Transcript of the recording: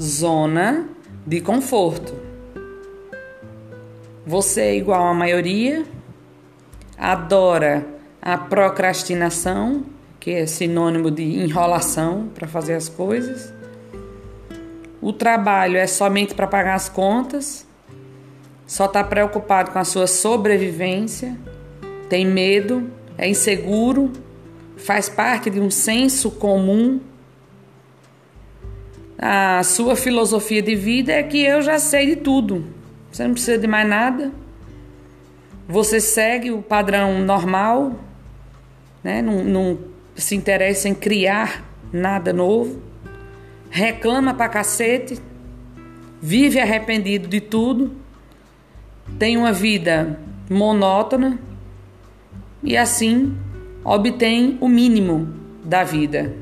zona de conforto. Você é igual à maioria, adora a procrastinação, que é sinônimo de enrolação para fazer as coisas. O trabalho é somente para pagar as contas, só está preocupado com a sua sobrevivência, tem medo, é inseguro, faz parte de um senso comum. A sua filosofia de vida é que eu já sei de tudo, você não precisa de mais nada. Você segue o padrão normal, né? não, não se interessa em criar nada novo, reclama pra cacete, vive arrependido de tudo, tem uma vida monótona e assim obtém o mínimo da vida.